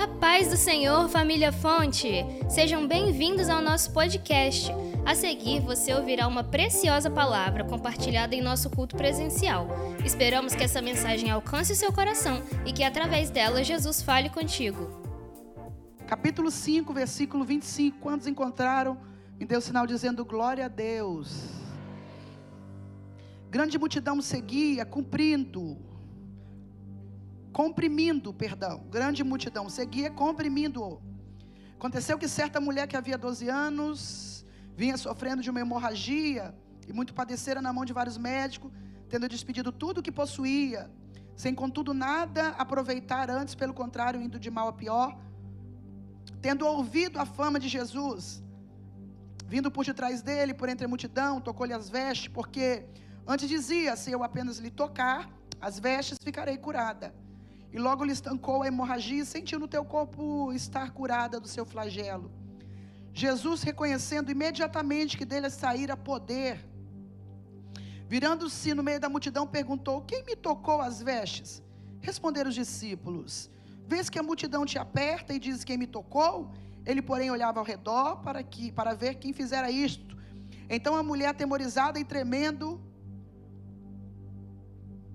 A paz do Senhor, família Fonte! Sejam bem-vindos ao nosso podcast. A seguir, você ouvirá uma preciosa palavra compartilhada em nosso culto presencial. Esperamos que essa mensagem alcance o seu coração e que através dela Jesus fale contigo. Capítulo 5, versículo 25. Quantos encontraram? Me deu sinal dizendo glória a Deus. Grande multidão seguia, cumprindo comprimindo, perdão, grande multidão seguia comprimindo. Aconteceu que certa mulher que havia 12 anos vinha sofrendo de uma hemorragia e muito padecera na mão de vários médicos, tendo despedido tudo o que possuía, sem contudo nada aproveitar antes, pelo contrário, indo de mal a pior, tendo ouvido a fama de Jesus, vindo por detrás dele, por entre a multidão, tocou-lhe as vestes, porque antes dizia: se eu apenas lhe tocar as vestes, ficarei curada. E logo lhe estancou a hemorragia e sentiu no teu corpo estar curada do seu flagelo. Jesus, reconhecendo imediatamente que dele saíra poder, virando-se no meio da multidão, perguntou: Quem me tocou as vestes? Responderam os discípulos: Vês que a multidão te aperta e diz quem me tocou? Ele, porém, olhava ao redor para, que, para ver quem fizera isto. Então a mulher, atemorizada e tremendo,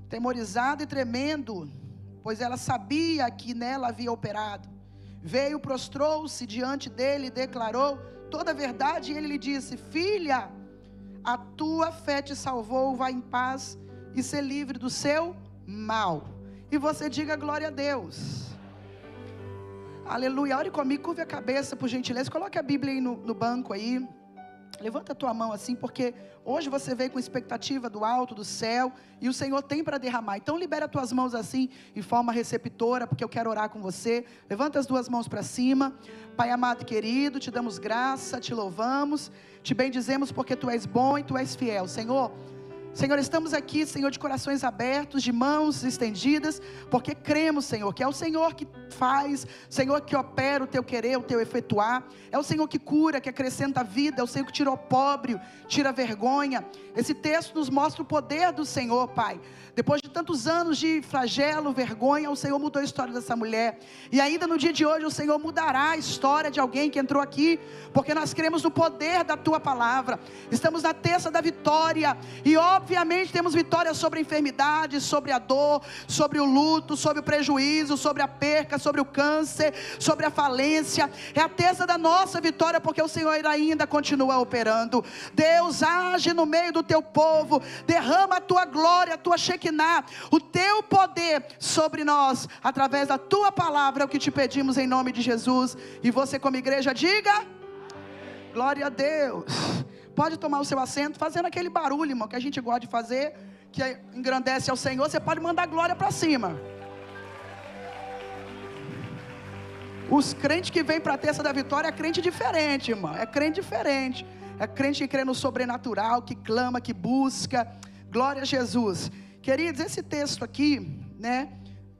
temorizada e tremendo, pois ela sabia que nela havia operado. Veio, prostrou-se diante dele e declarou toda a verdade, e ele lhe disse: Filha, a tua fé te salvou, vá em paz e ser livre do seu mal. E você diga glória a Deus. Aleluia. Ore comigo, curve a cabeça, por gentileza. Coloque a Bíblia aí no, no banco aí. Levanta a tua mão assim, porque hoje você veio com expectativa do alto, do céu, e o Senhor tem para derramar. Então libera as tuas mãos assim, em forma receptora, porque eu quero orar com você. Levanta as duas mãos para cima. Pai amado e querido, te damos graça, te louvamos, te bendizemos porque tu és bom e tu és fiel. Senhor, Senhor, estamos aqui, Senhor, de corações abertos, de mãos estendidas, porque cremos, Senhor, que é o Senhor que faz, Senhor que opera o teu querer, o teu efetuar, é o Senhor que cura, que acrescenta a vida, é o Senhor que tira o pobre, tira a vergonha. Esse texto nos mostra o poder do Senhor, Pai. Depois de tantos anos de flagelo, vergonha, o Senhor mudou a história dessa mulher. E ainda no dia de hoje, o Senhor mudará a história de alguém que entrou aqui, porque nós cremos no poder da tua palavra. Estamos na terça da vitória, e obviamente temos vitória sobre a enfermidade, sobre a dor, sobre o luto, sobre o prejuízo, sobre a perca, sobre o câncer, sobre a falência. É a terça da nossa vitória, porque o Senhor ainda continua operando. Deus age no meio do teu povo, derrama a tua glória, a tua chequidão o teu poder sobre nós, através da tua palavra, é o que te pedimos em nome de Jesus. E você, como igreja, diga: Glória a Deus. Pode tomar o seu assento, fazendo aquele barulho, irmão, que a gente gosta de fazer, que engrandece ao Senhor. Você pode mandar glória para cima. Os crentes que vêm para a terça da vitória é crente diferente, irmão. É crente diferente. É crente que crê no sobrenatural, que clama, que busca. Glória a Jesus. Queridos, esse texto aqui, né?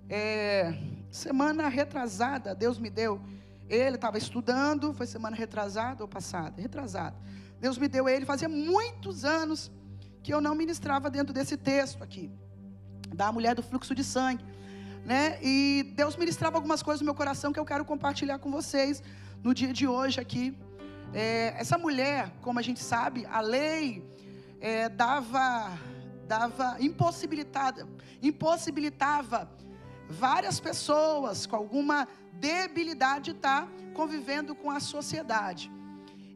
É, semana retrasada, Deus me deu. Ele estava estudando, foi semana retrasada ou passada? Retrasada. Deus me deu ele, fazia muitos anos que eu não ministrava dentro desse texto aqui, da mulher do fluxo de sangue, né? E Deus ministrava algumas coisas no meu coração que eu quero compartilhar com vocês no dia de hoje aqui. É, essa mulher, como a gente sabe, a lei é, dava dava impossibilitada, impossibilitava várias pessoas com alguma debilidade estar tá convivendo com a sociedade.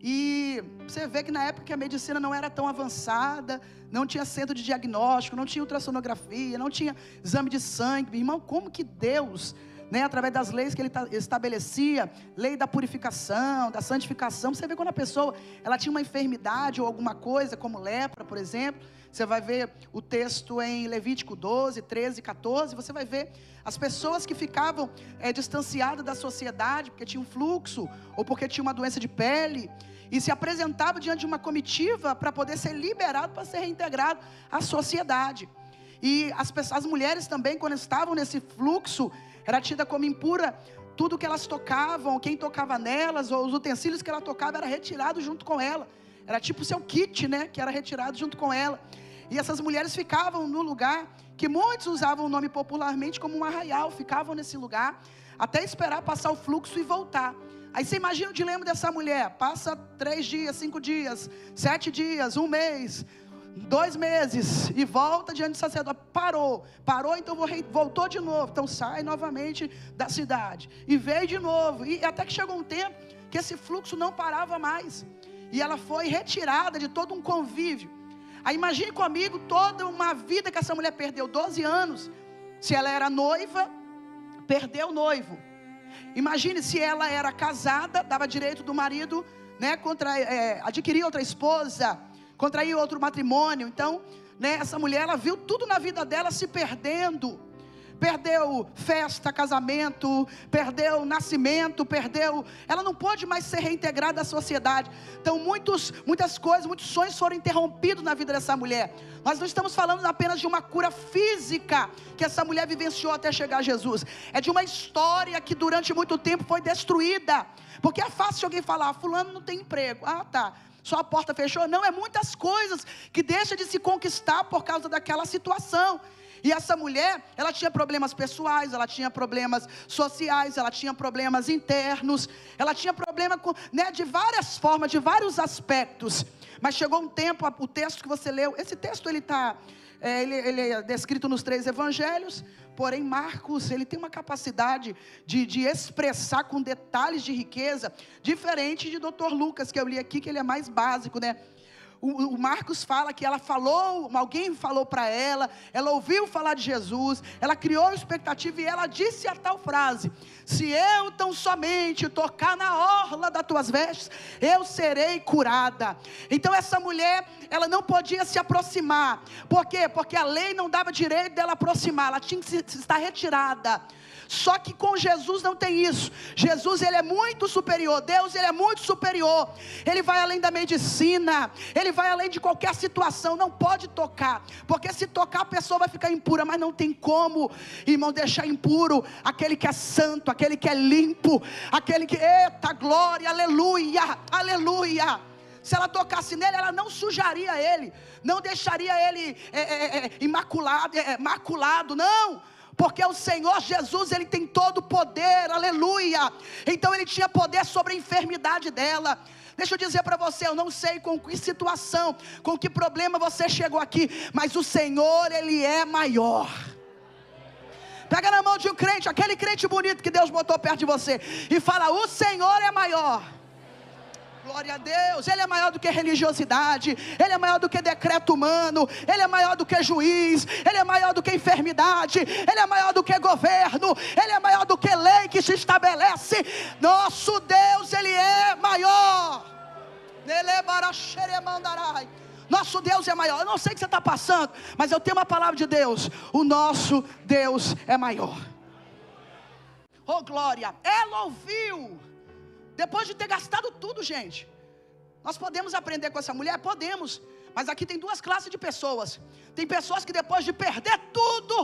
E você vê que na época que a medicina não era tão avançada, não tinha centro de diagnóstico, não tinha ultrassonografia, não tinha exame de sangue. Irmão, como que Deus, né, através das leis que ele estabelecia, lei da purificação, da santificação, você vê quando a pessoa ela tinha uma enfermidade ou alguma coisa, como lepra, por exemplo, você vai ver o texto em Levítico 12, 13, 14. Você vai ver as pessoas que ficavam é, distanciadas da sociedade, porque tinha um fluxo, ou porque tinha uma doença de pele, e se apresentavam diante de uma comitiva para poder ser liberado, para ser reintegrado à sociedade. E as, pessoas, as mulheres também, quando estavam nesse fluxo, era tida como impura. Tudo que elas tocavam, quem tocava nelas, ou os utensílios que ela tocava, era retirado junto com ela. Era tipo o seu kit, né? Que era retirado junto com ela. E essas mulheres ficavam no lugar que muitos usavam o nome popularmente como um arraial, ficavam nesse lugar. até esperar passar o fluxo e voltar. Aí você imagina o dilema dessa mulher: passa três dias, cinco dias, sete dias, um mês, dois meses e volta diante do sacerdote. Parou, parou, então voltou de novo. Então sai novamente da cidade e veio de novo. E até que chegou um tempo que esse fluxo não parava mais. E ela foi retirada de todo um convívio. Aí imagine comigo toda uma vida que essa mulher perdeu, 12 anos. Se ela era noiva, perdeu o noivo. Imagine se ela era casada, dava direito do marido, né, contra, é, adquirir outra esposa, contrair outro matrimônio. Então, né, essa mulher, ela viu tudo na vida dela se perdendo perdeu festa, casamento, perdeu nascimento, perdeu. Ela não pode mais ser reintegrada à sociedade. Então, muitos, muitas coisas, muitos sonhos foram interrompidos na vida dessa mulher. Nós não estamos falando apenas de uma cura física que essa mulher vivenciou até chegar a Jesus. É de uma história que durante muito tempo foi destruída. Porque é fácil alguém falar, fulano não tem emprego. Ah, tá. Só a porta fechou. Não, é muitas coisas que deixa de se conquistar por causa daquela situação. E essa mulher, ela tinha problemas pessoais, ela tinha problemas sociais, ela tinha problemas internos, ela tinha problema com, né, de várias formas, de vários aspectos. Mas chegou um tempo, o texto que você leu, esse texto ele está, é, ele, ele, é descrito nos três evangelhos, porém Marcos, ele tem uma capacidade de, de expressar com detalhes de riqueza, diferente de Dr. Lucas, que eu li aqui, que ele é mais básico, né? O, o Marcos fala que ela falou, alguém falou para ela, ela ouviu falar de Jesus, ela criou expectativa e ela disse a tal frase: Se eu tão somente tocar na orla das tuas vestes, eu serei curada. Então essa mulher, ela não podia se aproximar. Por quê? Porque a lei não dava direito dela aproximar, ela tinha que estar retirada. Só que com Jesus não tem isso. Jesus ele é muito superior. Deus ele é muito superior. Ele vai além da medicina. Ele vai além de qualquer situação. Não pode tocar, porque se tocar a pessoa vai ficar impura. Mas não tem como, irmão, deixar impuro aquele que é santo, aquele que é limpo, aquele que eita glória, aleluia, aleluia. Se ela tocasse nele, ela não sujaria ele, não deixaria ele é, é, é, imaculado, é, é, maculado, não porque o Senhor Jesus, ele tem todo o poder, aleluia. Então ele tinha poder sobre a enfermidade dela. Deixa eu dizer para você, eu não sei com que situação, com que problema você chegou aqui, mas o Senhor, ele é maior. Pega na mão de um crente, aquele crente bonito que Deus botou perto de você, e fala: O Senhor é maior. Glória a Deus, Ele é maior do que religiosidade, Ele é maior do que decreto humano, Ele é maior do que juiz, Ele é maior do que enfermidade, Ele é maior do que governo, Ele é maior do que lei que se estabelece. Nosso Deus, Ele é maior. Nosso Deus é maior. Eu não sei o que você está passando, mas eu tenho uma palavra de Deus. O nosso Deus é maior. Oh glória! Ela ouviu depois de ter gastado tudo, gente. Nós podemos aprender com essa mulher? Podemos. Mas aqui tem duas classes de pessoas. Tem pessoas que depois de perder tudo,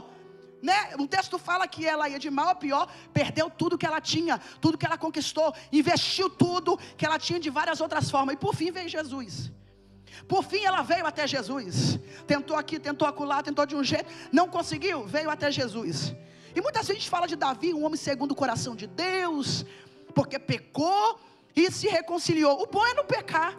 né? Um texto fala que ela ia de mal a pior, perdeu tudo que ela tinha, tudo que ela conquistou, investiu tudo que ela tinha de várias outras formas. E por fim veio Jesus. Por fim ela veio até Jesus. Tentou aqui, tentou acolá, tentou de um jeito, não conseguiu, veio até Jesus. E muita gente fala de Davi, um homem segundo o coração de Deus, porque pecou e se reconciliou. O bom é não pecar.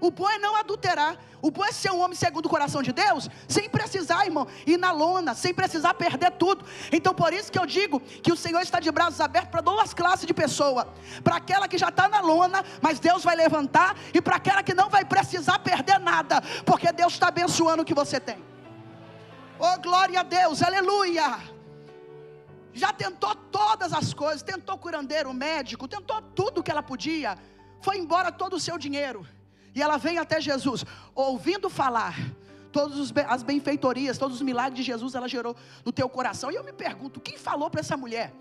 O bom é não adulterar. O bom é ser um homem segundo o coração de Deus, sem precisar, irmão, ir na lona, sem precisar perder tudo. Então, por isso que eu digo que o Senhor está de braços abertos para duas classes de pessoa: para aquela que já está na lona, mas Deus vai levantar, e para aquela que não vai precisar perder nada, porque Deus está abençoando o que você tem. Oh, glória a Deus, aleluia já tentou todas as coisas, tentou curandeiro, médico, tentou tudo que ela podia, foi embora todo o seu dinheiro, e ela vem até Jesus, ouvindo falar, todas as benfeitorias, todos os milagres de Jesus ela gerou no teu coração, e eu me pergunto, quem falou para essa mulher?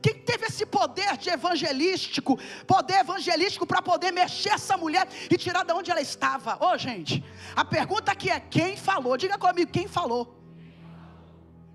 Quem teve esse poder de evangelístico, poder evangelístico para poder mexer essa mulher e tirar de onde ela estava? Ô oh, gente, a pergunta aqui é: quem falou? Diga comigo, quem falou?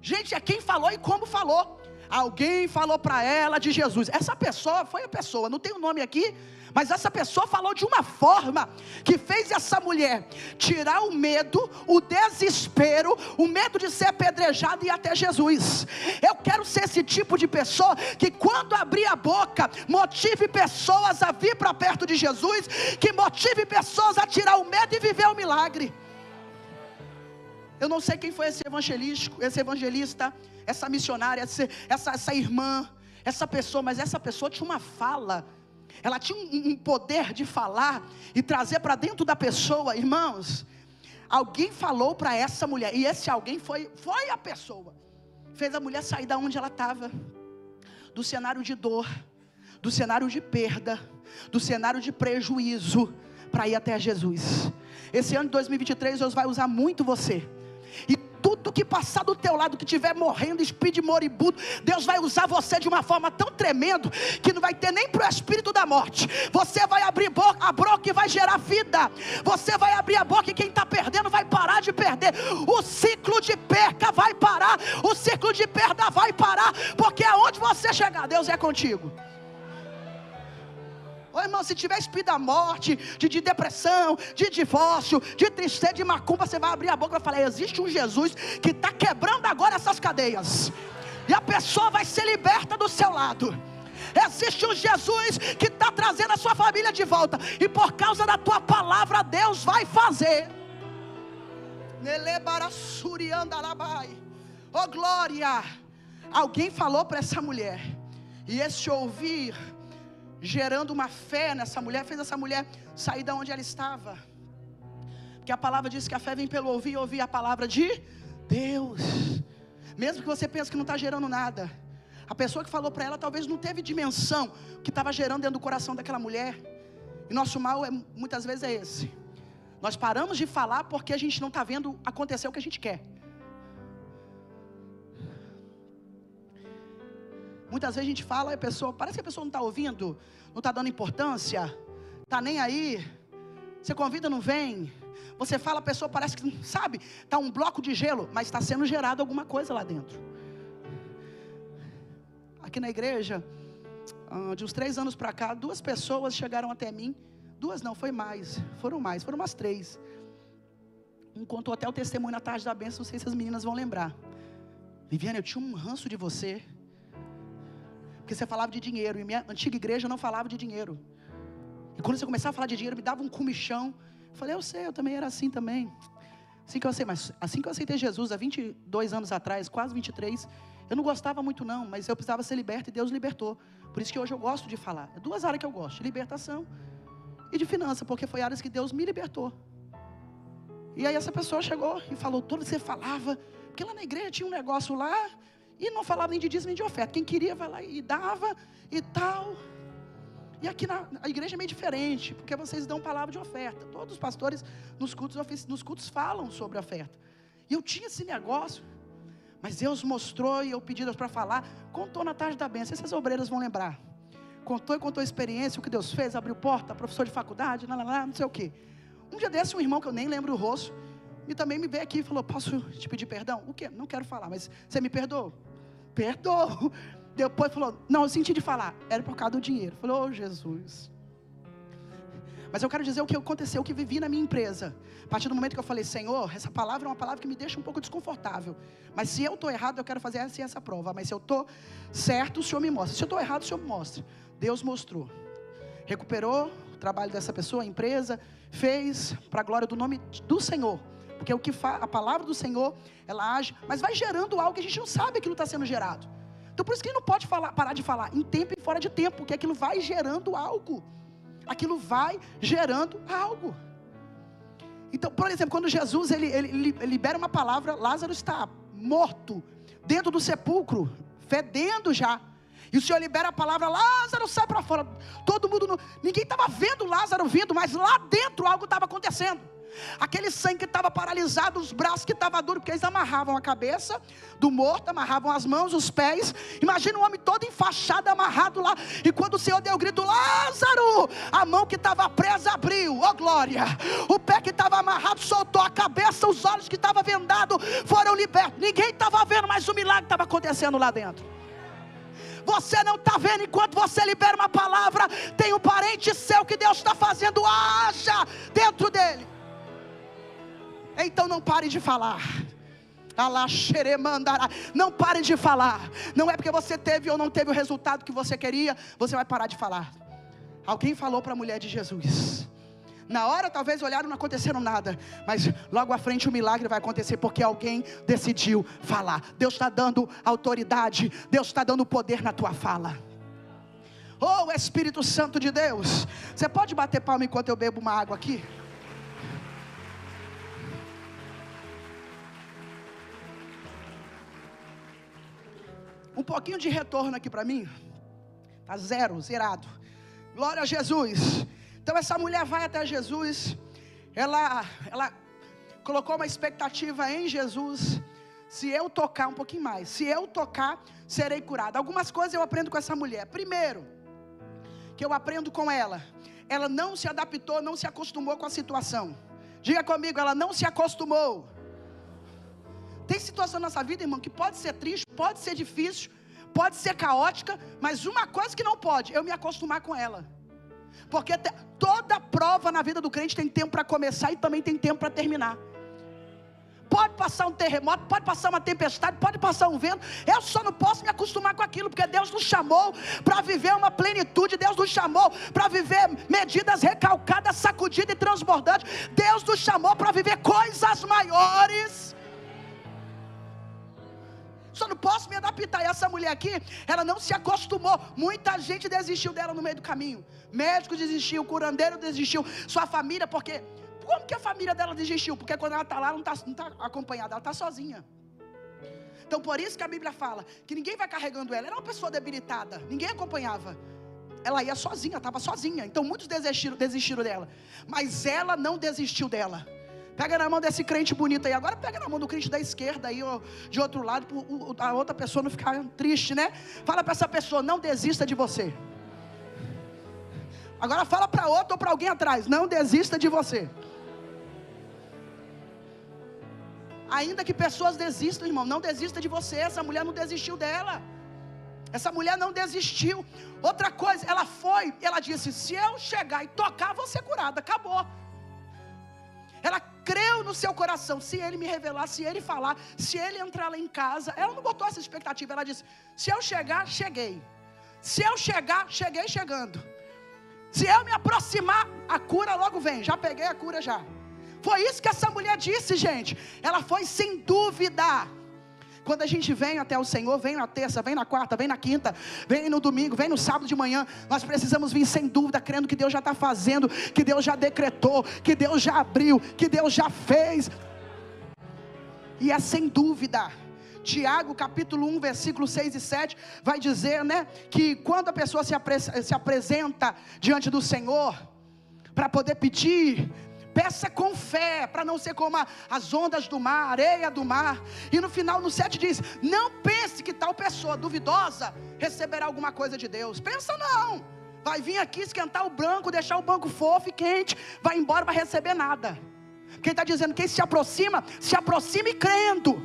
Gente, é quem falou e como falou. Alguém falou para ela de Jesus. Essa pessoa foi a pessoa, não tem o um nome aqui, mas essa pessoa falou de uma forma que fez essa mulher tirar o medo, o desespero, o medo de ser apedrejada e até Jesus. Eu quero ser esse tipo de pessoa que, quando abrir a boca, motive pessoas a vir para perto de Jesus, que motive pessoas a tirar o medo e viver o milagre. Eu não sei quem foi esse evangelístico, esse evangelista, essa missionária, essa, essa, essa irmã, essa pessoa, mas essa pessoa tinha uma fala ela tinha um, um poder de falar e trazer para dentro da pessoa, irmãos. Alguém falou para essa mulher, e esse alguém foi, foi a pessoa, fez a mulher sair da onde ela estava, do cenário de dor, do cenário de perda, do cenário de prejuízo, para ir até Jesus. Esse ano de 2023 Deus vai usar muito você. E tudo que passar do teu lado, que estiver morrendo, espírito moribundo, Deus vai usar você de uma forma tão tremenda que não vai ter nem para o espírito da morte. Você vai abrir a boca e vai gerar vida. Você vai abrir a boca e quem está perdendo vai parar de perder. O ciclo de perca vai parar, o ciclo de perda vai parar, porque aonde você chegar, Deus é contigo. Ô irmão, se tiver espírito da morte, de, de, depressão, de divórcio, de tristeza, de macumba, você vai abrir a boca e vai falar: existe um Jesus que está quebrando agora essas cadeias. E a pessoa vai ser liberta do seu lado. Existe um Jesus que está trazendo a sua família de volta. E por causa da tua palavra, Deus vai fazer. Oh glória! Alguém falou para essa mulher. E esse ouvir gerando uma fé nessa mulher, fez essa mulher sair da onde ela estava. Porque a palavra diz que a fé vem pelo ouvir e ouvir a palavra de Deus. Mesmo que você pense que não está gerando nada. A pessoa que falou para ela talvez não teve dimensão que estava gerando dentro do coração daquela mulher. E nosso mal é, muitas vezes é esse. Nós paramos de falar porque a gente não está vendo acontecer o que a gente quer. Muitas vezes a gente fala e a pessoa, parece que a pessoa não está ouvindo, não está dando importância, está nem aí. Você convida, não vem. Você fala, a pessoa parece que, sabe, está um bloco de gelo, mas está sendo gerado alguma coisa lá dentro. Aqui na igreja, ah, de uns três anos para cá, duas pessoas chegaram até mim. Duas não, foi mais. Foram mais, foram umas três. Um contou até o testemunho na tarde da bênção, não sei se as meninas vão lembrar. Viviane, eu tinha um ranço de você. Porque você falava de dinheiro. E minha antiga igreja não falava de dinheiro. E quando você começava a falar de dinheiro, me dava um comichão. Eu falei, eu sei, eu também era assim também. Assim que eu sei, mas assim que eu aceitei Jesus há 22 anos atrás, quase 23, eu não gostava muito não, mas eu precisava ser liberto e Deus libertou. Por isso que hoje eu gosto de falar. É duas áreas que eu gosto, de libertação e de finança, porque foi áreas que Deus me libertou. E aí essa pessoa chegou e falou, tudo que você falava, porque lá na igreja tinha um negócio lá, e não falava nem de dízimo nem de oferta. Quem queria vai lá e dava e tal. E aqui na igreja é meio diferente, porque vocês dão palavra de oferta. Todos os pastores nos cultos, nos cultos falam sobre oferta. E eu tinha esse negócio, mas Deus mostrou e eu pedi Deus para falar. Contou na tarde da bênção, essas obreiras vão lembrar. Contou e contou a experiência, o que Deus fez, abriu porta, professor de faculdade, lá, lá, lá, não sei o quê. Um dia desse, um irmão que eu nem lembro o rosto, e também me veio aqui e falou: Posso te pedir perdão? O quê? Não quero falar, mas você me perdoa? Perdoou. Depois falou: Não, eu senti de falar. Era por causa do dinheiro. Falou: Oh, Jesus. Mas eu quero dizer o que aconteceu, o que vivi na minha empresa. A partir do momento que eu falei, Senhor, essa palavra é uma palavra que me deixa um pouco desconfortável. Mas se eu estou errado, eu quero fazer essa e essa prova. Mas se eu estou certo, o Senhor me mostra. Se eu estou errado, o Senhor me mostra. Deus mostrou. Recuperou o trabalho dessa pessoa, a empresa, fez para a glória do nome do Senhor. Porque o que a palavra do Senhor, ela age, mas vai gerando algo que a gente não sabe aquilo está sendo gerado. Então por isso que ele não pode falar, parar de falar em tempo e fora de tempo, porque aquilo vai gerando algo. Aquilo vai gerando algo. Então, por exemplo, quando Jesus ele, ele, libera uma palavra, Lázaro está morto dentro do sepulcro, fedendo já. E o Senhor libera a palavra, Lázaro sai para fora. Todo mundo, ninguém estava vendo Lázaro vindo, mas lá dentro algo estava acontecendo. Aquele sangue que estava paralisado, os braços que estavam duros, porque eles amarravam a cabeça do morto, amarravam as mãos, os pés. Imagina um homem todo enfaixado, amarrado lá. E quando o Senhor deu o grito, Lázaro, a mão que estava presa abriu, oh glória. O pé que estava amarrado soltou, a cabeça, os olhos que estavam vendados foram libertos. Ninguém estava vendo, mas o milagre estava acontecendo lá dentro. Você não está vendo enquanto você libera uma palavra. Tem um parente seu que Deus está fazendo haja dentro dele. Então não pare de falar. Não pare de falar. Não é porque você teve ou não teve o resultado que você queria, você vai parar de falar. Alguém falou para a mulher de Jesus. Na hora talvez olharam não aconteceram nada, mas logo à frente o milagre vai acontecer porque alguém decidiu falar. Deus está dando autoridade, Deus está dando poder na tua fala. Oh Espírito Santo de Deus, você pode bater palma enquanto eu bebo uma água aqui? Um pouquinho de retorno aqui para mim. Tá zero, zerado. Glória a Jesus. Então essa mulher vai até Jesus. Ela, ela colocou uma expectativa em Jesus. Se eu tocar um pouquinho mais, se eu tocar, serei curada. Algumas coisas eu aprendo com essa mulher. Primeiro, que eu aprendo com ela, ela não se adaptou, não se acostumou com a situação. Diga comigo, ela não se acostumou. Tem situação na nossa vida, irmão, que pode ser triste, pode ser difícil, pode ser caótica, mas uma coisa que não pode, eu me acostumar com ela. Porque toda prova na vida do crente tem tempo para começar e também tem tempo para terminar. Pode passar um terremoto, pode passar uma tempestade, pode passar um vento. Eu só não posso me acostumar com aquilo, porque Deus nos chamou para viver uma plenitude. Deus nos chamou para viver medidas recalcadas, sacudidas e transbordantes. Deus nos chamou para viver coisas maiores só não posso me adaptar. E essa mulher aqui, ela não se acostumou. Muita gente desistiu dela no meio do caminho. Médico desistiu, curandeiro desistiu, sua família, porque. Como que a família dela desistiu? Porque quando ela está lá, não está tá acompanhada, ela está sozinha. Então por isso que a Bíblia fala que ninguém vai carregando ela. Ela era uma pessoa debilitada, ninguém acompanhava. Ela ia sozinha, estava sozinha. Então muitos desistiram, desistiram dela. Mas ela não desistiu dela. Pega na mão desse crente bonito aí. Agora pega na mão do crente da esquerda aí, ó, de outro lado, para a outra pessoa não ficar triste, né? Fala para essa pessoa, não desista de você. Agora fala para outro ou para alguém atrás, não desista de você. Ainda que pessoas desistam, irmão, não desista de você. Essa mulher não desistiu dela. Essa mulher não desistiu. Outra coisa, ela foi, ela disse: se eu chegar e tocar, vou ser curada. Acabou. Creu no seu coração. Se ele me revelar, se ele falar, se ele entrar lá em casa, ela não botou essa expectativa. Ela disse: se eu chegar, cheguei. Se eu chegar, cheguei chegando. Se eu me aproximar, a cura logo vem. Já peguei a cura já. Foi isso que essa mulher disse, gente. Ela foi sem dúvida. Quando a gente vem até o Senhor, vem na terça, vem na quarta, vem na quinta, vem no domingo, vem no sábado de manhã, nós precisamos vir sem dúvida, crendo que Deus já está fazendo, que Deus já decretou, que Deus já abriu, que Deus já fez. E é sem dúvida. Tiago capítulo 1, versículo 6 e 7, vai dizer, né, que quando a pessoa se, apre se apresenta diante do Senhor, para poder pedir, Peça com fé, para não ser como as ondas do mar, areia do mar. E no final, no 7 diz: Não pense que tal pessoa duvidosa receberá alguma coisa de Deus. Pensa não. Vai vir aqui esquentar o branco, deixar o banco fofo e quente, vai embora, vai receber nada. Quem está dizendo, quem se aproxima, se aproxime crendo.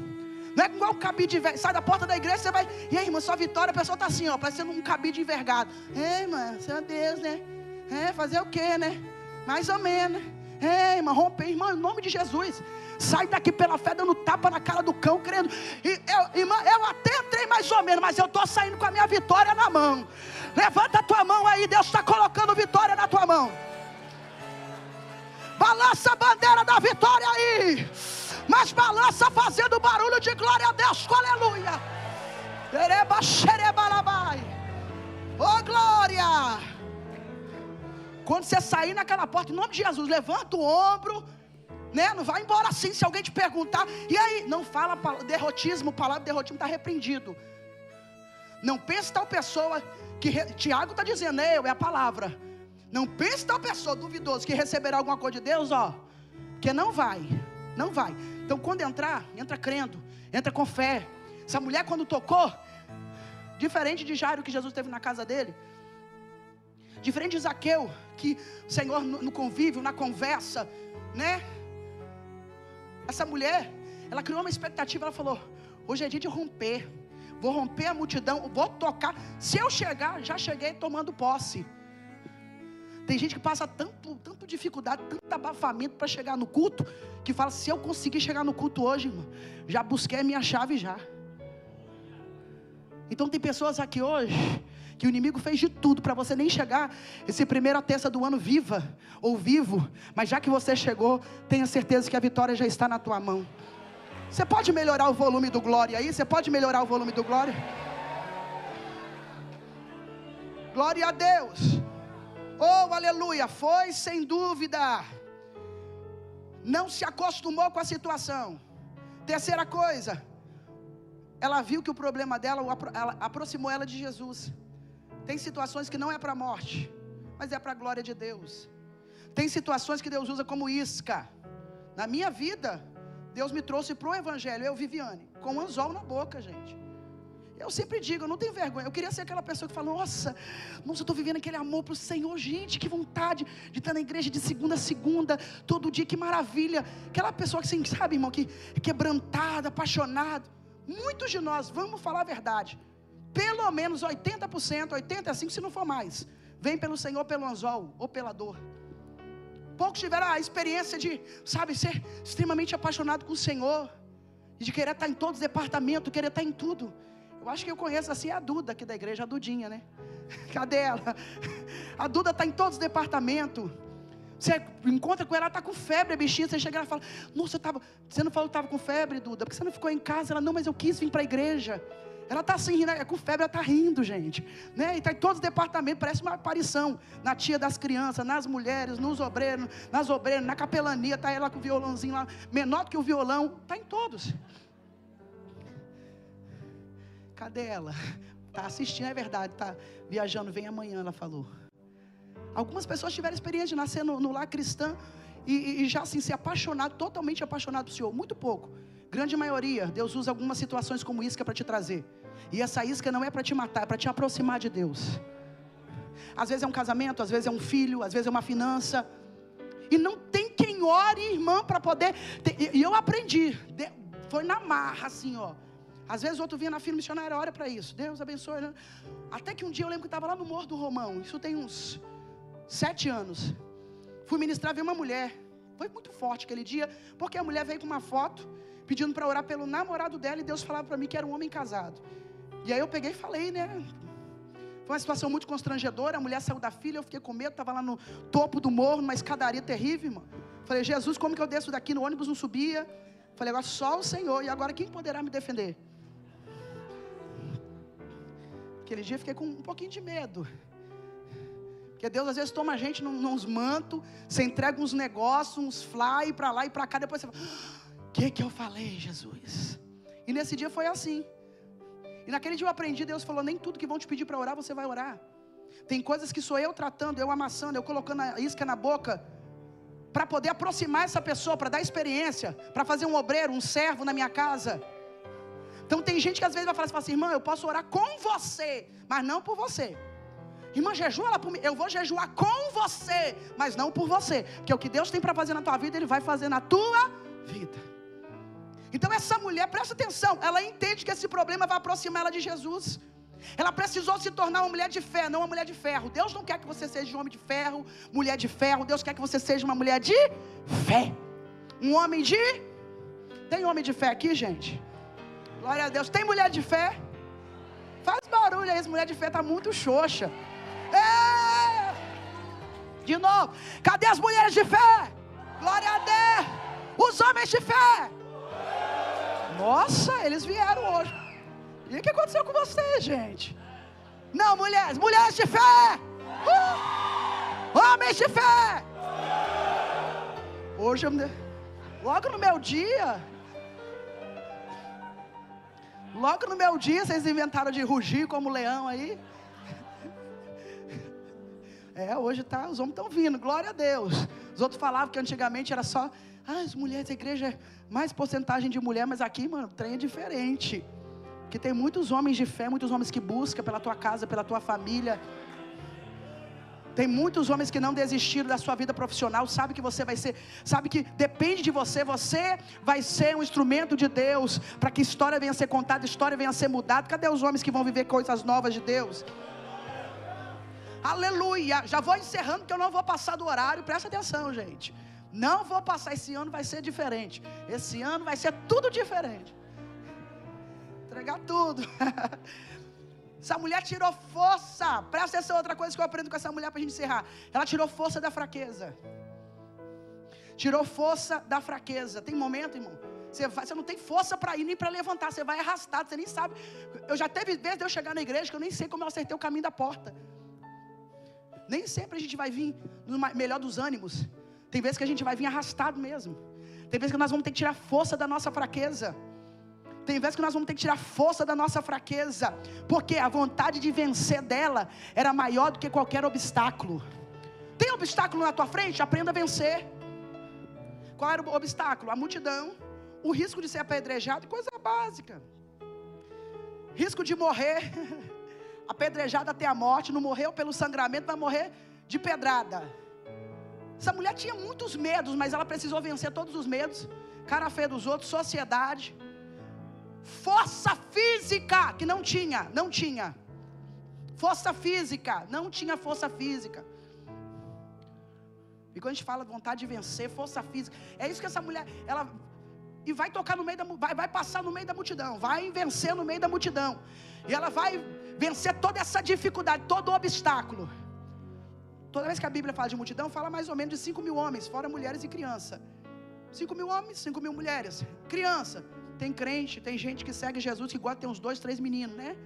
Não é igual um cabide envergado. Sai da porta da igreja, você vai. E aí, irmã, sua vitória, a pessoa está assim, ó, parecendo um cabide envergado. É, irmã, seu Deus, né? É, fazer o quê, né? Mais ou menos. Ei, irmã, rompe, irmã, em nome de Jesus. Sai daqui pela fé, dando tapa na cara do cão, crendo. E eu, irmã, eu até entrei mais ou menos, mas eu estou saindo com a minha vitória na mão. Levanta a tua mão aí, Deus está colocando vitória na tua mão. Balança a bandeira da vitória aí. Mas balança fazendo barulho de glória a Deus. Aleluia. Oh glória. Quando você sair naquela porta, em nome de Jesus, levanta o ombro, né? Não vai embora assim. Se alguém te perguntar, e aí? Não fala derrotismo, palavra derrotismo está repreendido. Não pense tal pessoa que Tiago está dizendo, eu, é a palavra. Não pense tal pessoa duvidoso que receberá alguma coisa de Deus, ó, que não vai, não vai. Então quando entrar, entra crendo, entra com fé. Essa mulher quando tocou, diferente de Jairo que Jesus teve na casa dele, Diferente de Zaqueu, que o Senhor no convívio, na conversa, né? Essa mulher, ela criou uma expectativa, ela falou: hoje é dia de romper. vou romper a multidão, vou tocar. Se eu chegar, já cheguei tomando posse. Tem gente que passa tanto, tanto dificuldade, tanto abafamento para chegar no culto, que fala: se eu conseguir chegar no culto hoje, irmão, já busquei a minha chave já. Então tem pessoas aqui hoje que o inimigo fez de tudo para você nem chegar esse primeira terça do ano viva ou vivo, mas já que você chegou, tenha certeza que a vitória já está na tua mão. Você pode melhorar o volume do glória aí? Você pode melhorar o volume do glória? Glória a Deus. Oh, aleluia. Foi sem dúvida. Não se acostumou com a situação. Terceira coisa, ela viu que o problema dela ela aproximou ela de Jesus. Tem situações que não é para a morte, mas é para a glória de Deus. Tem situações que Deus usa como isca. Na minha vida, Deus me trouxe para o Evangelho, eu, Viviane, com um anzol na boca, gente. Eu sempre digo, eu não tenho vergonha. Eu queria ser aquela pessoa que fala: Nossa, nossa, eu estou vivendo aquele amor para o Senhor. Gente, que vontade de estar na igreja de segunda a segunda, todo dia, que maravilha. Aquela pessoa que, assim, sabe, irmão, que quebrantada, apaixonado. Muitos de nós, vamos falar a verdade, pelo menos 80%, 85% se não for mais, vem pelo Senhor pelo anzol ou pela dor. Poucos tiveram a experiência de, sabe, ser extremamente apaixonado com o Senhor. De querer estar em todos os departamentos, querer estar em tudo. Eu acho que eu conheço assim a Duda aqui da igreja, a Dudinha, né? Cadê ela? A Duda está em todos os departamentos. Você encontra com ela, ela está com febre, a bichinha. Você chega e fala: Nossa, tava, você não falou que estava com febre, Duda? Porque você não ficou em casa? Ela, não, mas eu quis vir para a igreja. Ela está assim, rindo, é com febre, ela está rindo, gente. Né? E está em todos os departamentos, parece uma aparição. Na tia das crianças, nas mulheres, nos obreiros, nas obreiras, na capelania, está ela com o violãozinho lá, menor que o violão. Está em todos. Cadê ela? Está assistindo, é verdade, está viajando, vem amanhã, ela falou. Algumas pessoas tiveram experiência de nascer no, no lar cristã e, e, já assim, ser apaixonado, totalmente apaixonado pelo Senhor. Muito pouco. Grande maioria, Deus usa algumas situações como isca para te trazer. E essa isca não é para te matar, é para te aproximar de Deus. Às vezes é um casamento, às vezes é um filho, às vezes é uma finança. E não tem quem ore, irmã, para poder. E eu aprendi, foi na marra, assim, ó. Às vezes outro vinha na firma missionária, ora para isso. Deus abençoe. Né? Até que um dia eu lembro que estava lá no Morro do Romão. Isso tem uns sete anos. Fui ministrar, vi uma mulher. Foi muito forte aquele dia, porque a mulher veio com uma foto pedindo para orar pelo namorado dela e Deus falava para mim que era um homem casado. E aí eu peguei e falei, né? Foi uma situação muito constrangedora. A mulher saiu da filha, eu fiquei com medo, estava lá no topo do morro, numa escadaria terrível, irmão. Falei, Jesus, como que eu desço daqui? No ônibus não subia. Falei, agora só o Senhor. E agora quem poderá me defender? Aquele dia eu fiquei com um pouquinho de medo. Porque Deus às vezes toma a gente num, nos mantos, você entrega uns negócios, uns fly para lá e para cá, depois você fala que que eu falei, Jesus? E nesse dia foi assim. E naquele dia eu aprendi, Deus falou: nem tudo que vão te pedir para orar, você vai orar. Tem coisas que sou eu tratando, eu amassando, eu colocando a isca na boca, para poder aproximar essa pessoa, para dar experiência, para fazer um obreiro, um servo na minha casa. Então tem gente que às vezes vai falar assim, irmã, eu posso orar com você, mas não por você. Irmã, jejua ela por mim. Eu vou jejuar com você, mas não por você. Porque o que Deus tem para fazer na tua vida, Ele vai fazer na tua vida. Então essa mulher, presta atenção, ela entende que esse problema vai aproximar ela de Jesus. Ela precisou se tornar uma mulher de fé, não uma mulher de ferro. Deus não quer que você seja um homem de ferro, mulher de ferro. Deus quer que você seja uma mulher de fé. Um homem de. Tem homem de fé aqui, gente? Glória a Deus. Tem mulher de fé? Faz barulho aí, mulher de fé está muito xoxa. De novo. Cadê as mulheres de fé? Glória a Deus. Os homens de fé. Nossa, eles vieram hoje. E o que aconteceu com vocês, gente? Não, mulheres, mulheres de fé. Uh! Homens de fé. Hoje, logo no meu dia, logo no meu dia, vocês inventaram de rugir como leão aí. É, hoje tá, os homens estão vindo, glória a Deus. Os outros falavam que antigamente era só ah, as mulheres, a igreja é mais porcentagem de mulher, mas aqui, mano, o trem é diferente. Que tem muitos homens de fé, muitos homens que buscam pela tua casa, pela tua família. Tem muitos homens que não desistiram da sua vida profissional, sabe que você vai ser, sabe que depende de você, você vai ser um instrumento de Deus para que história venha a ser contada, história venha a ser mudada. Cadê os homens que vão viver coisas novas de Deus? Aleluia! Já vou encerrando que eu não vou passar do horário, presta atenção, gente. Não vou passar, esse ano vai ser diferente. Esse ano vai ser tudo diferente. Entregar tudo. Essa mulher tirou força. Presta atenção, outra coisa que eu aprendo com essa mulher para a gente encerrar. Ela tirou força da fraqueza. Tirou força da fraqueza. Tem momento, irmão. Você, vai, você não tem força para ir nem para levantar. Você vai arrastado, você nem sabe. Eu já teve vezes de eu chegar na igreja que eu nem sei como eu acertei o caminho da porta. Nem sempre a gente vai vir no melhor dos ânimos. Tem vezes que a gente vai vir arrastado mesmo. Tem vezes que nós vamos ter que tirar força da nossa fraqueza. Tem vezes que nós vamos ter que tirar força da nossa fraqueza, porque a vontade de vencer dela era maior do que qualquer obstáculo. Tem obstáculo na tua frente? Aprenda a vencer. Qual era o obstáculo? A multidão, o risco de ser apedrejado, coisa básica. Risco de morrer, apedrejado até a morte, não morreu pelo sangramento, vai morrer de pedrada. Essa mulher tinha muitos medos, mas ela precisou vencer todos os medos. Cara feia dos outros, sociedade força física, que não tinha, não tinha. Força física, não tinha força física. E quando a gente fala de vontade de vencer, força física, é isso que essa mulher, ela e vai tocar no meio da vai, vai passar no meio da multidão, vai vencer no meio da multidão. E ela vai vencer toda essa dificuldade, todo o obstáculo. Toda vez que a Bíblia fala de multidão, fala mais ou menos de 5 mil homens, fora mulheres e criança. 5 mil homens, 5 mil mulheres, criança. Tem crente, tem gente que segue Jesus que gosta de ter uns dois, três meninos, né?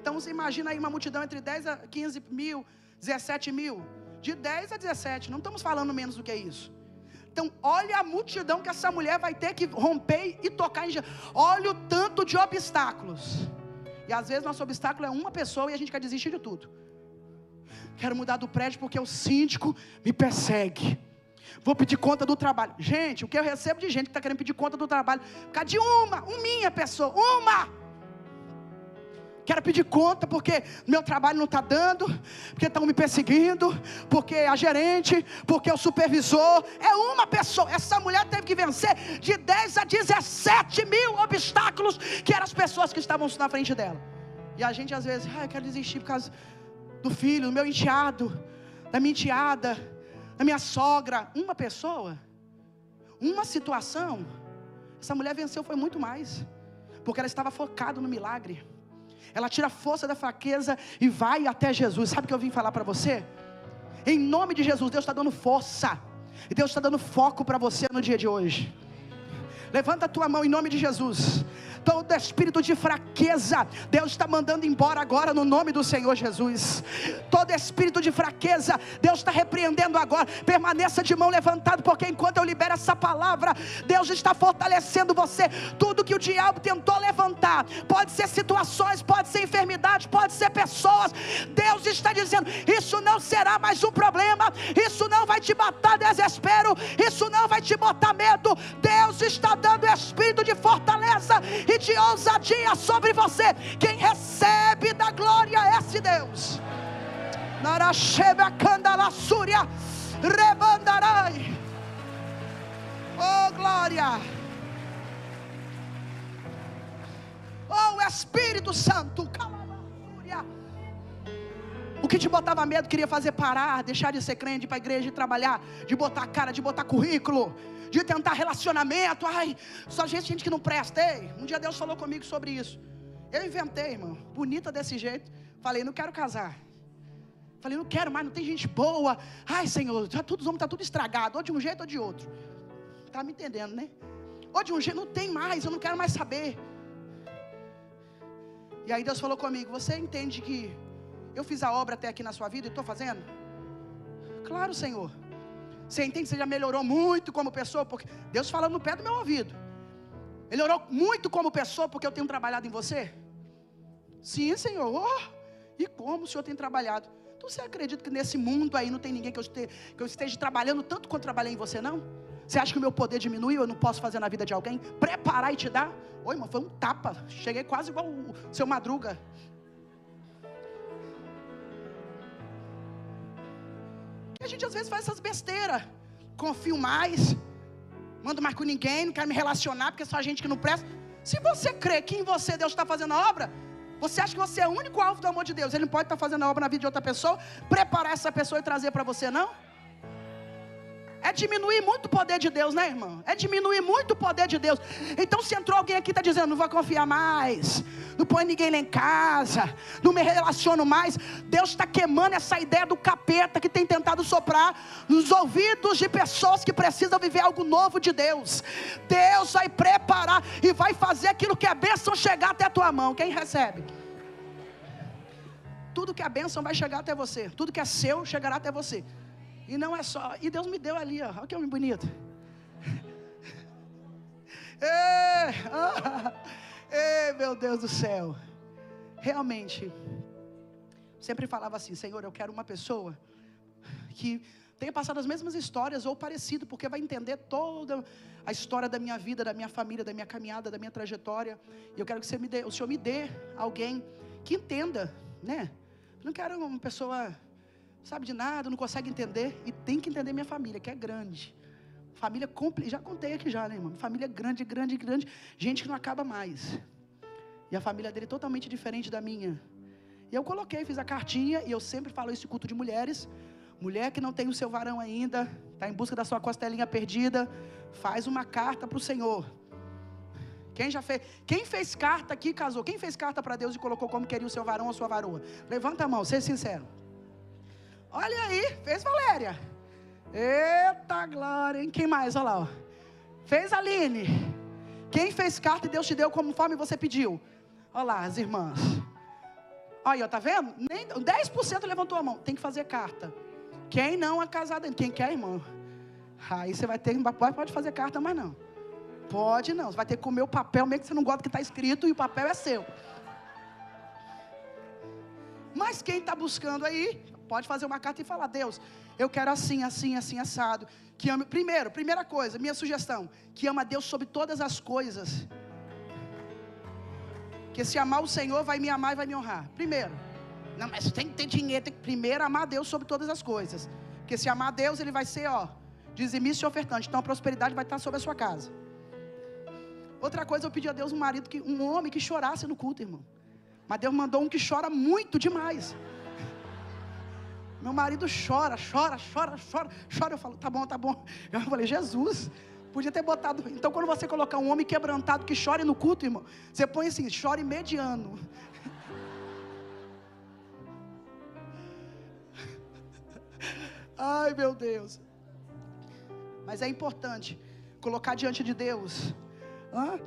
Então você imagina aí uma multidão entre 10 a 15 mil, 17 mil. De 10 a 17, não estamos falando menos do que isso. Então, olha a multidão que essa mulher vai ter que romper e tocar em. Olha o tanto de obstáculos. E às vezes nosso obstáculo é uma pessoa e a gente quer desistir de tudo. Quero mudar do prédio porque o síndico me persegue. Vou pedir conta do trabalho. Gente, o que eu recebo de gente que está querendo pedir conta do trabalho, por causa de uma, uma minha pessoa, uma. Quero pedir conta porque meu trabalho não está dando, porque estão me perseguindo, porque a gerente, porque o supervisor. É uma pessoa. Essa mulher teve que vencer de 10 a 17 mil obstáculos que eram as pessoas que estavam na frente dela. E a gente às vezes, ah, eu quero desistir por causa do filho, do meu enteado, da minha enteada a minha sogra, uma pessoa, uma situação, essa mulher venceu foi muito mais, porque ela estava focada no milagre. Ela tira a força da fraqueza e vai até Jesus. Sabe o que eu vim falar para você? Em nome de Jesus, Deus está dando força. E Deus está dando foco para você no dia de hoje. Levanta a tua mão em nome de Jesus todo espírito de fraqueza, Deus está mandando embora agora no nome do Senhor Jesus. Todo espírito de fraqueza, Deus está repreendendo agora. Permaneça de mão levantada, porque enquanto eu libero essa palavra, Deus está fortalecendo você. Tudo que o diabo tentou levantar, pode ser situações, pode ser enfermidade, pode ser pessoas. Deus está dizendo: isso não será mais um problema, isso não vai te matar desespero, isso não vai te botar medo. Deus está dando espírito de fortaleza e de ousadia sobre você. Quem recebe da glória é esse Deus. Narasheba Candalassúria Rebandarai. Oh glória. Oh Espírito Santo. O que te botava medo, queria fazer parar, deixar de ser crente, para a igreja, de trabalhar, de botar cara, de botar currículo, de tentar relacionamento. Ai, só gente, gente que não presta. Ei, um dia Deus falou comigo sobre isso. Eu inventei, irmão, bonita desse jeito. Falei, não quero casar. Falei, não quero mais, não tem gente boa. Ai, Senhor, já todos os homens estão tá tudo estragado, ou de um jeito ou de outro. Tá me entendendo, né? Ou de um jeito, não tem mais, eu não quero mais saber. E aí Deus falou comigo: Você entende que eu fiz a obra até aqui na sua vida e estou fazendo? Claro, Senhor. Você entende você já melhorou muito como pessoa? Porque Deus fala no pé do meu ouvido. Melhorou muito como pessoa porque eu tenho trabalhado em você? Sim, Senhor. Oh, e como o Senhor tem trabalhado? Então você acredita que nesse mundo aí não tem ninguém que eu, esteja, que eu esteja trabalhando tanto quanto trabalhei em você, não? Você acha que o meu poder diminuiu? Eu não posso fazer na vida de alguém? Preparar e te dar? Oi, irmão, foi um tapa. Cheguei quase igual o seu madruga. A gente às vezes faz essas besteiras. Confio mais, mando mais com ninguém, não quero me relacionar porque é só gente que não presta. Se você crê que em você Deus está fazendo a obra, você acha que você é o único alvo do amor de Deus? Ele não pode estar tá fazendo a obra na vida de outra pessoa, preparar essa pessoa e trazer para você, não? É diminuir muito o poder de Deus, né, irmão? É diminuir muito o poder de Deus. Então, se entrou alguém aqui e está dizendo, não vou confiar mais, não põe ninguém lá em casa, não me relaciono mais. Deus está queimando essa ideia do capeta que tem tentado soprar nos ouvidos de pessoas que precisam viver algo novo de Deus. Deus vai preparar e vai fazer aquilo que é bênção chegar até a tua mão. Quem recebe? Tudo que é bênção vai chegar até você, tudo que é seu chegará até você. E não é só. E Deus me deu ali, ó. Olha que homem bonito. Ei, ah, ei, meu Deus do céu. Realmente, sempre falava assim: Senhor, eu quero uma pessoa que tenha passado as mesmas histórias ou parecido, porque vai entender toda a história da minha vida, da minha família, da minha caminhada, da minha trajetória. E eu quero que você me dê, o Senhor me dê alguém que entenda, né? Eu não quero uma pessoa sabe de nada, não consegue entender. E tem que entender minha família, que é grande. Família complicada, já contei aqui já, né, irmão? Família grande, grande, grande. Gente que não acaba mais. E a família dele é totalmente diferente da minha. E eu coloquei, fiz a cartinha, e eu sempre falo isso em culto de mulheres. Mulher que não tem o seu varão ainda, está em busca da sua costelinha perdida, faz uma carta para o Senhor. Quem já fez? Quem fez carta aqui casou? Quem fez carta para Deus e colocou como queria o seu varão ou a sua varoa? Levanta a mão, seja sincero. Olha aí, fez Valéria. Eita glória, hein? Quem mais? Olha lá, ó. Fez Aline. Quem fez carta e Deus te deu conforme você pediu? Olha lá, as irmãs. Olha, tá vendo? Nem 10% levantou a mão. Tem que fazer carta. Quem não é casado? Quem quer, irmão? Aí você vai ter, pode fazer carta, mas não. Pode não. Você vai ter que comer o papel, mesmo que você não gosta do que está escrito, e o papel é seu. Mas quem está buscando aí, Pode fazer uma carta e falar: Deus, eu quero assim, assim, assim, assado. Que ame. Primeiro, primeira coisa, minha sugestão: que ama Deus sobre todas as coisas. Que se amar o Senhor, vai me amar e vai me honrar. Primeiro. Não, mas tem que ter dinheiro. Tem que primeiro amar Deus sobre todas as coisas. Porque se amar Deus, ele vai ser, ó, dizimista e ofertante. Então a prosperidade vai estar sobre a sua casa. Outra coisa, eu pedi a Deus um marido, que, um homem que chorasse no culto, irmão. Mas Deus mandou um que chora muito demais. Meu marido chora, chora, chora, chora, chora. Eu falo, tá bom, tá bom. Eu falei, Jesus, podia ter botado. Então, quando você colocar um homem quebrantado que chore no culto, irmão, você põe assim, chore mediano. Ai, meu Deus. Mas é importante colocar diante de Deus. Hã?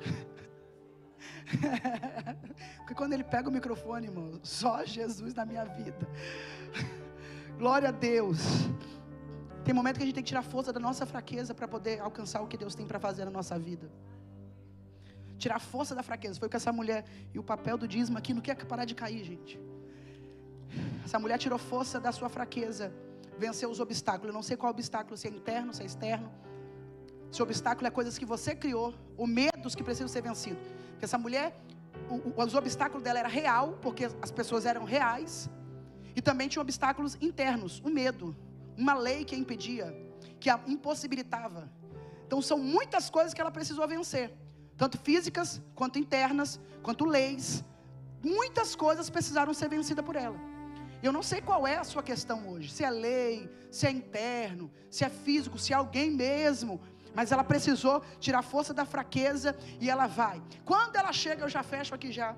Porque quando ele pega o microfone, irmão, só Jesus na minha vida. Glória a Deus. Tem momento que a gente tem que tirar força da nossa fraqueza para poder alcançar o que Deus tem para fazer na nossa vida. Tirar força da fraqueza. Foi com essa mulher e o papel do dízimo aqui não quer parar de cair, gente. Essa mulher tirou força da sua fraqueza, venceu os obstáculos. Eu não sei qual obstáculo, se é interno, se é externo. Se o obstáculo é coisas que você criou, ou medos que precisam ser vencidos. Porque essa mulher, o, os obstáculos dela era real, porque as pessoas eram reais. E também tinha obstáculos internos, o medo, uma lei que a impedia, que a impossibilitava. Então são muitas coisas que ela precisou vencer, tanto físicas quanto internas, quanto leis. Muitas coisas precisaram ser vencidas por ela. Eu não sei qual é a sua questão hoje, se é lei, se é interno, se é físico, se é alguém mesmo, mas ela precisou tirar força da fraqueza e ela vai. Quando ela chega, eu já fecho aqui já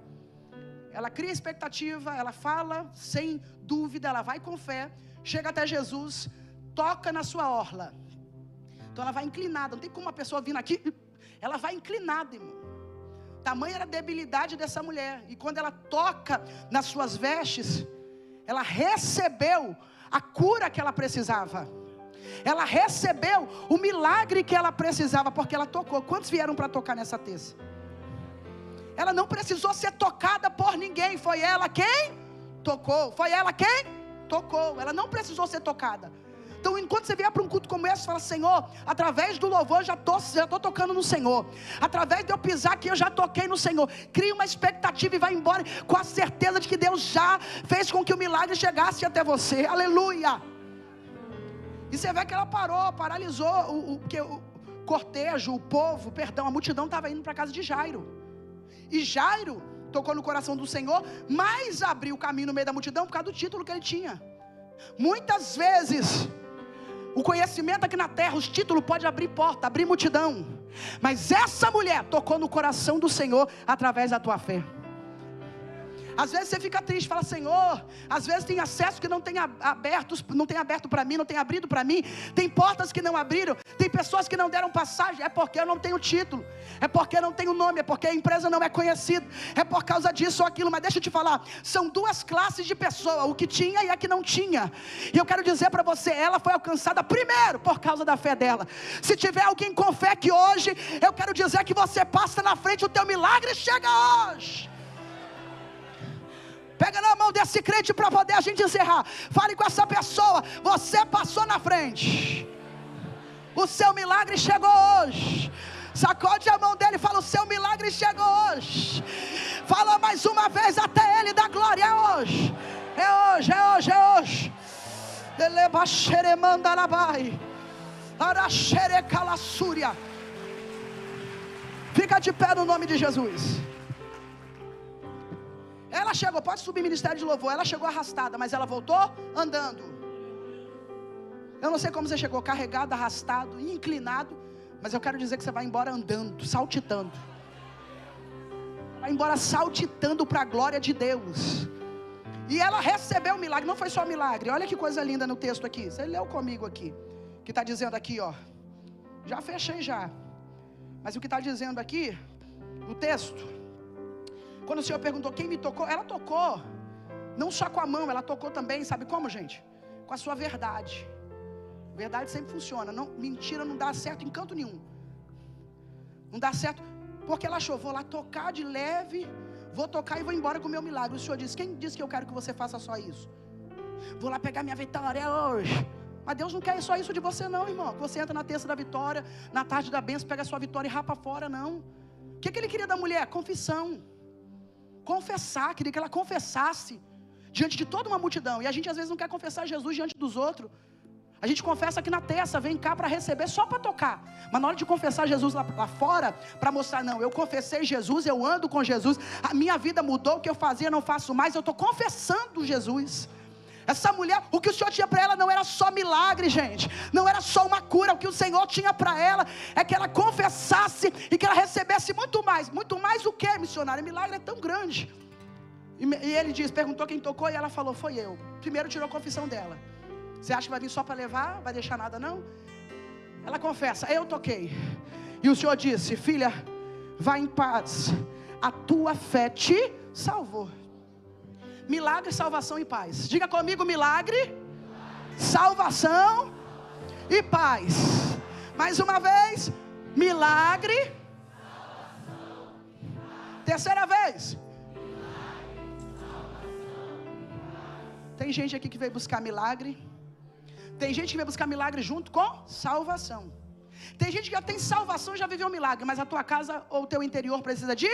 ela cria expectativa, ela fala sem dúvida, ela vai com fé, chega até Jesus, toca na sua orla. Então ela vai inclinada, não tem como uma pessoa vindo aqui, ela vai inclinada, irmão. Tamanha era a debilidade dessa mulher, e quando ela toca nas suas vestes, ela recebeu a cura que ela precisava. Ela recebeu o milagre que ela precisava, porque ela tocou. Quantos vieram para tocar nessa terça? Ela não precisou ser tocada por ninguém. Foi ela quem tocou. Foi ela quem tocou. Ela não precisou ser tocada. Então, enquanto você vier para um culto como esse, fala: Senhor, através do louvor, já estou já tô tocando no Senhor. Através de eu pisar aqui, eu já toquei no Senhor. Cria uma expectativa e vai embora com a certeza de que Deus já fez com que o milagre chegasse até você. Aleluia. E você vê que ela parou, paralisou o, o, o cortejo, o povo, perdão, a multidão estava indo para a casa de Jairo. E Jairo tocou no coração do Senhor, mas abriu o caminho no meio da multidão por causa do título que ele tinha. Muitas vezes, o conhecimento aqui na terra, os títulos pode abrir porta, abrir multidão. Mas essa mulher tocou no coração do Senhor através da tua fé. Às vezes você fica triste, fala, Senhor, às vezes tem acesso que não tem aberto, não tem aberto para mim, não tem abrido para mim, tem portas que não abriram, tem pessoas que não deram passagem, é porque eu não tenho título, é porque eu não tenho nome, é porque a empresa não é conhecida, é por causa disso ou aquilo, mas deixa eu te falar, são duas classes de pessoa, o que tinha e a que não tinha. E eu quero dizer para você, ela foi alcançada primeiro por causa da fé dela. Se tiver alguém com fé que hoje, eu quero dizer que você passa na frente, o teu milagre chega hoje. Pega na mão desse crente para poder a gente encerrar. Fale com essa pessoa. Você passou na frente. O seu milagre chegou hoje. Sacode a mão dele e fala: O seu milagre chegou hoje. Fala mais uma vez até ele da glória. É hoje. É hoje, é hoje, é hoje. Eleba xeremanda labai. Araxere calassúria. Fica de pé no nome de Jesus. Ela chegou, pode subir ministério de louvor. Ela chegou arrastada, mas ela voltou andando. Eu não sei como você chegou, carregado, arrastado, inclinado, mas eu quero dizer que você vai embora andando, saltitando. Vai embora saltitando para a glória de Deus. E ela recebeu o milagre, não foi só milagre. Olha que coisa linda no texto aqui. Você leu comigo aqui. Que está dizendo aqui, ó. Já fechei já. Mas o que está dizendo aqui, no texto, quando o Senhor perguntou quem me tocou, ela tocou. Não só com a mão, ela tocou também, sabe como, gente? Com a sua verdade. Verdade sempre funciona. Não, mentira não dá certo em canto nenhum. Não dá certo. Porque ela achou, vou lá tocar de leve, vou tocar e vou embora com o meu milagre. O Senhor disse: Quem disse que eu quero que você faça só isso? Vou lá pegar minha vitória hoje. Mas Deus não quer só isso de você, não, irmão. Que você entra na terça da vitória, na tarde da bênção, pega a sua vitória e rapa fora, não. O que, que ele queria da mulher? Confissão confessar, queria que ela confessasse diante de toda uma multidão. E a gente às vezes não quer confessar Jesus diante dos outros. A gente confessa aqui na terça, vem cá para receber só para tocar. Mas na hora de confessar Jesus lá, lá fora, para mostrar, não, eu confessei Jesus, eu ando com Jesus, a minha vida mudou, o que eu fazia não faço mais, eu estou confessando Jesus. Essa mulher, o que o Senhor tinha para ela não era só milagre, gente. Não era só uma cura. O que o Senhor tinha para ela é que ela confessasse e que ela recebesse muito mais. Muito mais o que, missionário? Milagre é tão grande. E, e ele diz: perguntou quem tocou e ela falou: Foi eu. Primeiro tirou a confissão dela. Você acha que vai vir só para levar? Vai deixar nada, não? Ela confessa: Eu toquei. E o Senhor disse: Filha, vá em paz. A tua fé te salvou. Milagre, salvação e paz. Diga comigo: milagre, salvação e paz. Mais uma vez: milagre. Terceira vez. Tem gente aqui que veio buscar milagre. Tem gente que veio buscar milagre junto com salvação. Tem gente que já tem salvação, já viveu um milagre, mas a tua casa ou o teu interior precisa de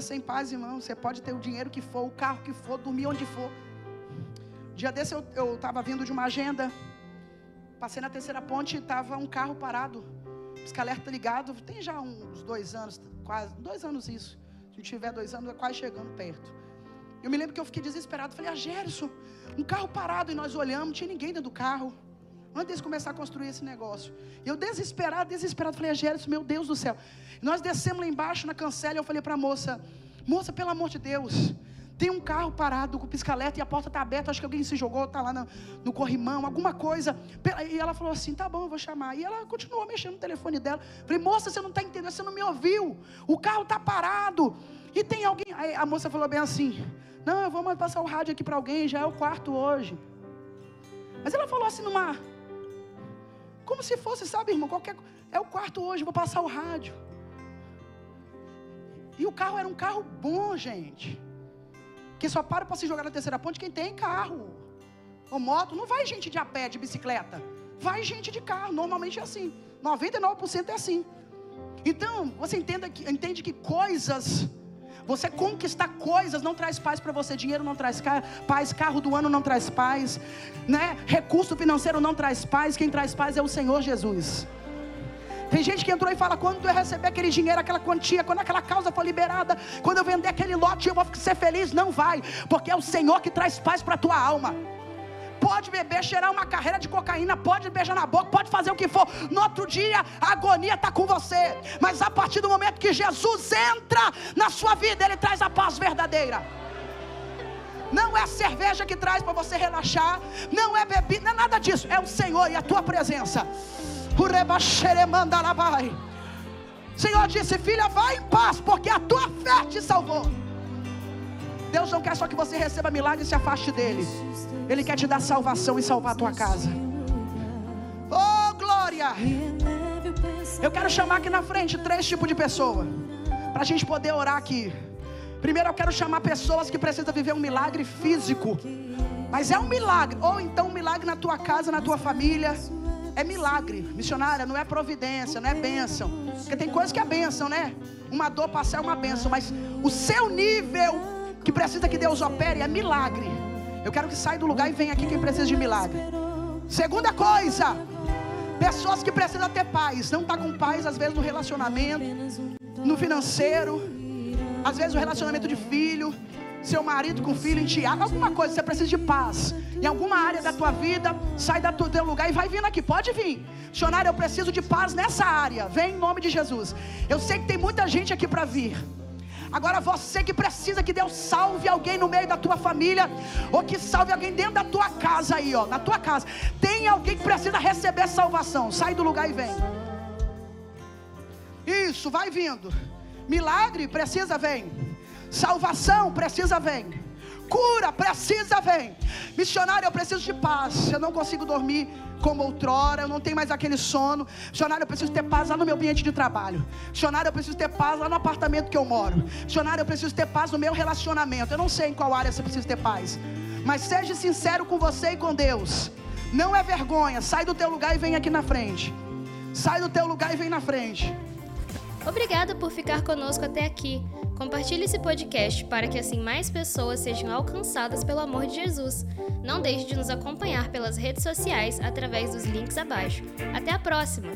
sem paz, irmão, você pode ter o dinheiro que for, o carro que for, dormir onde for. Dia desse eu estava vindo de uma agenda. Passei na terceira ponte e estava um carro parado. Pisca-alerta ligado. Tem já uns dois anos, quase. Dois anos isso. Se tiver dois anos, é quase chegando perto. Eu me lembro que eu fiquei desesperado. Falei, ah, Gerson, um carro parado. E nós olhamos, não tinha ninguém dentro do carro. Antes de começar a construir esse negócio. E eu desesperado, desesperado, falei, Agério, meu Deus do céu. Nós descemos lá embaixo na cancela e eu falei para a moça, moça, pelo amor de Deus, tem um carro parado com pisca-alerta e a porta está aberta, acho que alguém se jogou, está lá no, no, corrimão, alguma coisa. E ela falou assim, tá bom, eu vou chamar. E ela continuou mexendo no telefone dela. Falei, moça, você não está entendendo, você não me ouviu. O carro está parado. E tem alguém. Aí a moça falou bem assim, não, eu vou passar o rádio aqui para alguém, já é o quarto hoje. Mas ela falou assim numa como se fosse, sabe, irmão, qualquer é o quarto hoje, vou passar o rádio. E o carro era um carro bom, gente. Que só para para se jogar na terceira ponte quem tem carro. Ou moto, não vai gente de a pé, de bicicleta. Vai gente de carro, normalmente é assim. 99% é assim. Então, você entenda que, entende que coisas Você conquistar coisas não traz paz para você. Dinheiro não traz paz, carro do ano não traz paz, né? Recurso financeiro não traz paz. Quem traz paz é o Senhor Jesus. Tem gente que entrou e fala: quando eu receber aquele dinheiro, aquela quantia, quando aquela causa for liberada, quando eu vender aquele lote, eu vou ser feliz. Não vai, porque é o Senhor que traz paz para a tua alma. Pode beber, cheirar uma carreira de cocaína, pode beijar na boca, pode fazer o que for. No outro dia, a agonia está com você. Mas a partir do momento que Jesus entra na sua vida, Ele traz a paz verdadeira. Não é cerveja que traz para você relaxar, não é bebida, não é nada disso, é o Senhor e a tua presença. Senhor disse: Filha, vai em paz, porque a tua fé te salvou. Deus não quer só que você receba milagre e se afaste dele. Ele quer te dar salvação e salvar a tua casa. Oh, glória! Eu quero chamar aqui na frente três tipos de pessoa. Para a gente poder orar aqui. Primeiro eu quero chamar pessoas que precisam viver um milagre físico. Mas é um milagre. Ou então um milagre na tua casa, na tua família é milagre. Missionária, não é providência, não é bênção. Porque tem coisas que é bênção, né? Uma dor passar é uma bênção, mas o seu nível que precisa que Deus opere é milagre. Eu quero que saia do lugar e venha aqui quem precisa de milagre. Segunda coisa, pessoas que precisam ter paz. Não está com paz, às vezes, no relacionamento, no financeiro, às vezes no relacionamento de filho, seu marido com filho, enteado, alguma coisa, você precisa de paz. Em alguma área da tua vida, sai do teu lugar e vai vindo aqui, pode vir. Missionário, eu preciso de paz nessa área. Vem em nome de Jesus. Eu sei que tem muita gente aqui para vir. Agora você que precisa que Deus salve alguém no meio da tua família, ou que salve alguém dentro da tua casa aí, ó, na tua casa. Tem alguém que precisa receber salvação. Sai do lugar e vem. Isso, vai vindo. Milagre precisa vem. Salvação precisa vem. Cura precisa vem. Missionário, eu preciso de paz. Eu não consigo dormir como outrora, eu não tenho mais aquele sono. Missionário, eu preciso ter paz lá no meu ambiente de trabalho. Missionário, eu preciso ter paz lá no apartamento que eu moro. Missionário, eu preciso ter paz no meu relacionamento. Eu não sei em qual área você precisa ter paz. Mas seja sincero com você e com Deus. Não é vergonha. Sai do teu lugar e vem aqui na frente. Sai do teu lugar e vem na frente. Obrigada por ficar conosco até aqui. Compartilhe esse podcast para que assim mais pessoas sejam alcançadas pelo amor de Jesus. Não deixe de nos acompanhar pelas redes sociais através dos links abaixo. Até a próxima!